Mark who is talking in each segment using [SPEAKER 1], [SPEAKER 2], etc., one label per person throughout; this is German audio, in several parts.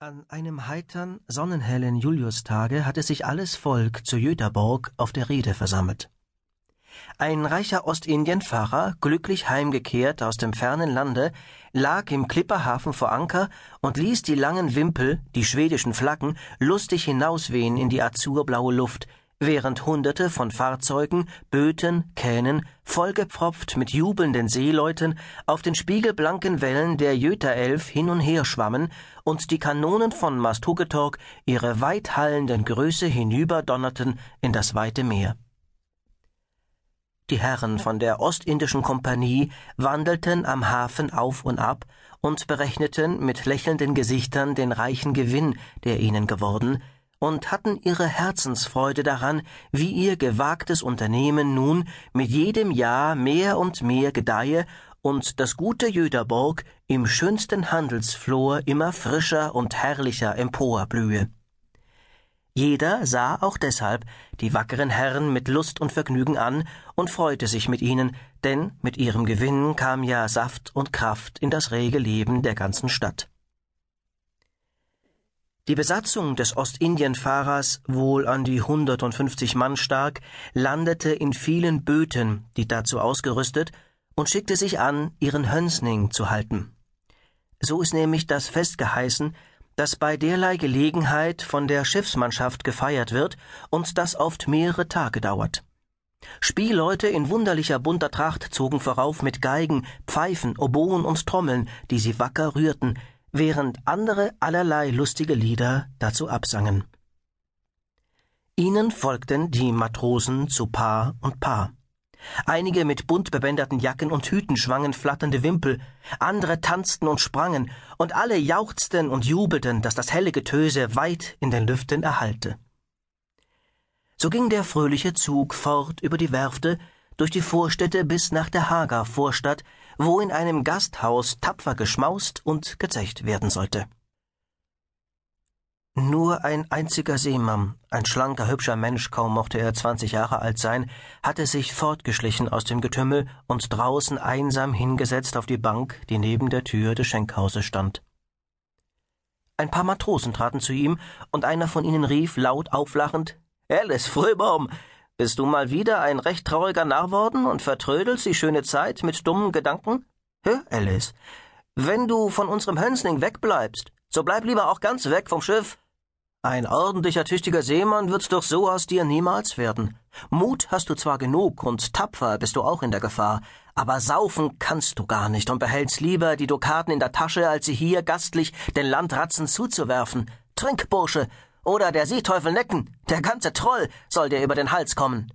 [SPEAKER 1] An einem heitern, sonnenhellen Juliustage hatte sich alles Volk zu Jöterborg auf der Rede versammelt. Ein reicher Ostindien-Pfarrer, glücklich heimgekehrt aus dem fernen Lande, lag im Klipperhafen vor Anker und ließ die langen Wimpel, die schwedischen Flaggen, lustig hinauswehen in die azurblaue Luft, während Hunderte von Fahrzeugen, Böten, Kähnen, vollgepfropft mit jubelnden Seeleuten, auf den spiegelblanken Wellen der Jötaelf hin und her schwammen und die Kanonen von Masthugetorg ihre weithallenden Größe hinüberdonnerten in das weite Meer. Die Herren von der Ostindischen Kompanie wandelten am Hafen auf und ab und berechneten mit lächelnden Gesichtern den reichen Gewinn, der ihnen geworden, und hatten ihre Herzensfreude daran, wie ihr gewagtes Unternehmen nun mit jedem Jahr mehr und mehr gedeihe und das gute Jöderborg im schönsten Handelsflor immer frischer und herrlicher emporblühe. Jeder sah auch deshalb die wackeren Herren mit Lust und Vergnügen an und freute sich mit ihnen, denn mit ihrem Gewinn kam ja Saft und Kraft in das rege Leben der ganzen Stadt. Die Besatzung des Ostindienfahrers, wohl an die 150 Mann stark, landete in vielen Böten, die dazu ausgerüstet, und schickte sich an, ihren Hönsning zu halten. So ist nämlich das Fest geheißen, das bei derlei Gelegenheit von der Schiffsmannschaft gefeiert wird und das oft mehrere Tage dauert. Spielleute in wunderlicher bunter Tracht zogen vorauf mit Geigen, Pfeifen, Oboen und Trommeln, die sie wacker rührten, während andere allerlei lustige Lieder dazu absangen. Ihnen folgten die Matrosen zu Paar und Paar. Einige mit bunt bebänderten Jacken und Hüten schwangen flatternde Wimpel, andere tanzten und sprangen, und alle jauchzten und jubelten, dass das helle Getöse weit in den Lüften erhallte. So ging der fröhliche Zug fort über die Werfte, durch die Vorstädte bis nach der Hager Vorstadt, wo in einem Gasthaus tapfer geschmaust und gezecht werden sollte. Nur ein einziger Seemann, ein schlanker, hübscher Mensch, kaum mochte er zwanzig Jahre alt sein, hatte sich fortgeschlichen aus dem Getümmel und draußen einsam hingesetzt auf die Bank, die neben der Tür des Schenkhauses stand. Ein paar Matrosen traten zu ihm, und einer von ihnen rief laut auflachend Alice Fröbaum, bist du mal wieder ein recht trauriger Narr worden und vertrödelst die schöne Zeit mit dummen Gedanken? Hör, Alice, wenn du von unserem Hönsning wegbleibst, so bleib lieber auch ganz weg vom Schiff. Ein ordentlicher, tüchtiger Seemann wird doch so aus dir niemals werden. Mut hast du zwar genug und tapfer bist du auch in der Gefahr, aber saufen kannst du gar nicht und behältst lieber die Dukaten in der Tasche, als sie hier gastlich den Landratzen zuzuwerfen. Trink, Bursche, oder der Seeteufel Necken, der ganze Troll, soll dir über den Hals kommen.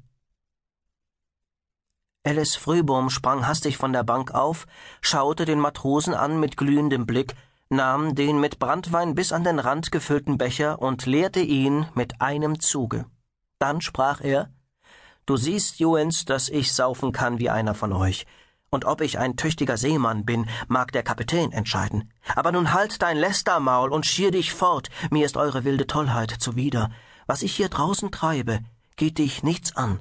[SPEAKER 1] Alice Frühbohm sprang hastig von der Bank auf, schaute den Matrosen an mit glühendem Blick, nahm den mit Branntwein bis an den Rand gefüllten Becher und leerte ihn mit einem Zuge. Dann sprach er Du siehst, Juens, dass ich saufen kann wie einer von euch und ob ich ein tüchtiger Seemann bin, mag der Kapitän entscheiden. Aber nun halt dein Lästermaul und schier dich fort, mir ist eure wilde Tollheit zuwider. Was ich hier draußen treibe, geht dich nichts an.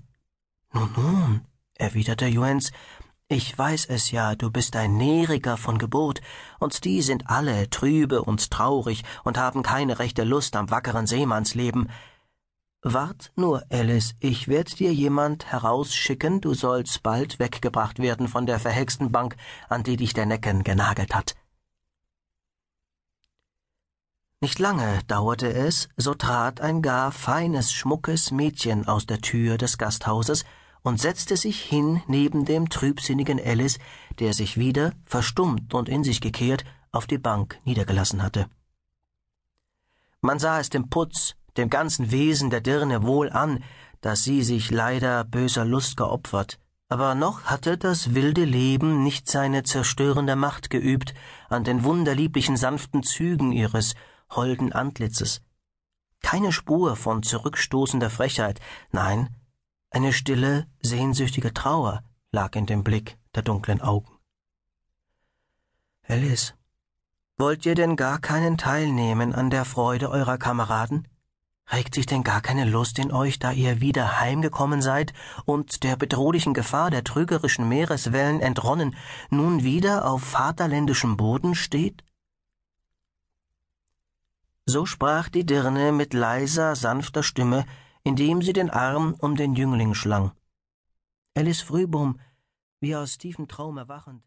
[SPEAKER 1] Nun, nun, erwiderte Juens, ich weiß es ja, du bist ein Neriger von Geburt, und die sind alle trübe und traurig und haben keine rechte Lust am wackeren Seemannsleben, Wart nur, Alice, ich werd dir jemand herausschicken, du sollst bald weggebracht werden von der verhexten Bank, an die dich der Necken genagelt hat. Nicht lange dauerte es, so trat ein gar feines, schmuckes Mädchen aus der Tür des Gasthauses und setzte sich hin neben dem trübsinnigen Alice, der sich wieder, verstummt und in sich gekehrt, auf die Bank niedergelassen hatte. Man sah es dem Putz, dem ganzen Wesen der Dirne wohl an, dass sie sich leider böser Lust geopfert, aber noch hatte das wilde Leben nicht seine zerstörende Macht geübt an den wunderlieblichen sanften Zügen ihres holden Antlitzes. Keine Spur von zurückstoßender Frechheit, nein, eine stille, sehnsüchtige Trauer lag in dem Blick der dunklen Augen. Alice, wollt ihr denn gar keinen teilnehmen an der Freude eurer Kameraden? Regt sich denn gar keine Lust in euch, da ihr wieder heimgekommen seid und der bedrohlichen Gefahr der trügerischen Meereswellen entronnen nun wieder auf vaterländischem Boden steht? So sprach die Dirne mit leiser, sanfter Stimme, indem sie den Arm um den Jüngling schlang. Alice Frühbohm, wie aus tiefem Traum erwachend,